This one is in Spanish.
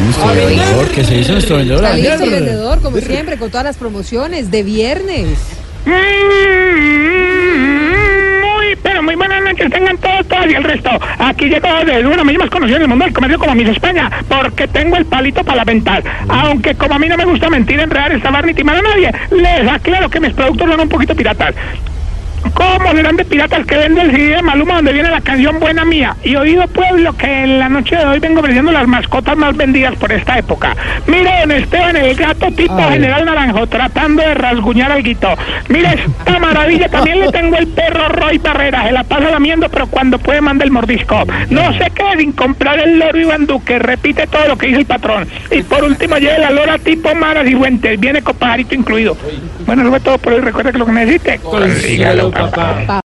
nuestro vendedor, que se hizo nuestro vendedor Está listo el vendedor, como siempre, con todas las promociones de viernes. Mm, Muy, pero muy buenas noches, tengan todos, todas y el resto. Aquí llego de una misma más conocida en el mundo del comercio como Miss España, porque tengo el palito para lamentar. Aunque como a mí no me gusta mentir, enredar, estabar ni timar a nadie, les aclaro que mis productos son un poquito piratas. ¿Cómo serán de piratas que vende el CD de Maluma donde viene la canción Buena Mía? Y oído pueblo que en la noche de hoy vengo ofreciendo las mascotas más vendidas por esta época. Mire, don Esteban, el gato tipo General Naranjo tratando de rasguñar al guito. Mire esta maravilla, también le tengo el perro Roy Barrera, se la pasa lamiendo, pero cuando puede manda el mordisco. No se quede sin comprar el loro Iván Duque, repite todo lo que dice el patrón. Y por último, lleve la lora tipo Maras y Fuentes, viene con pajarito incluido. Bueno, eso fue todo por hoy, recuerda que lo que necesite, consígalo, 爸爸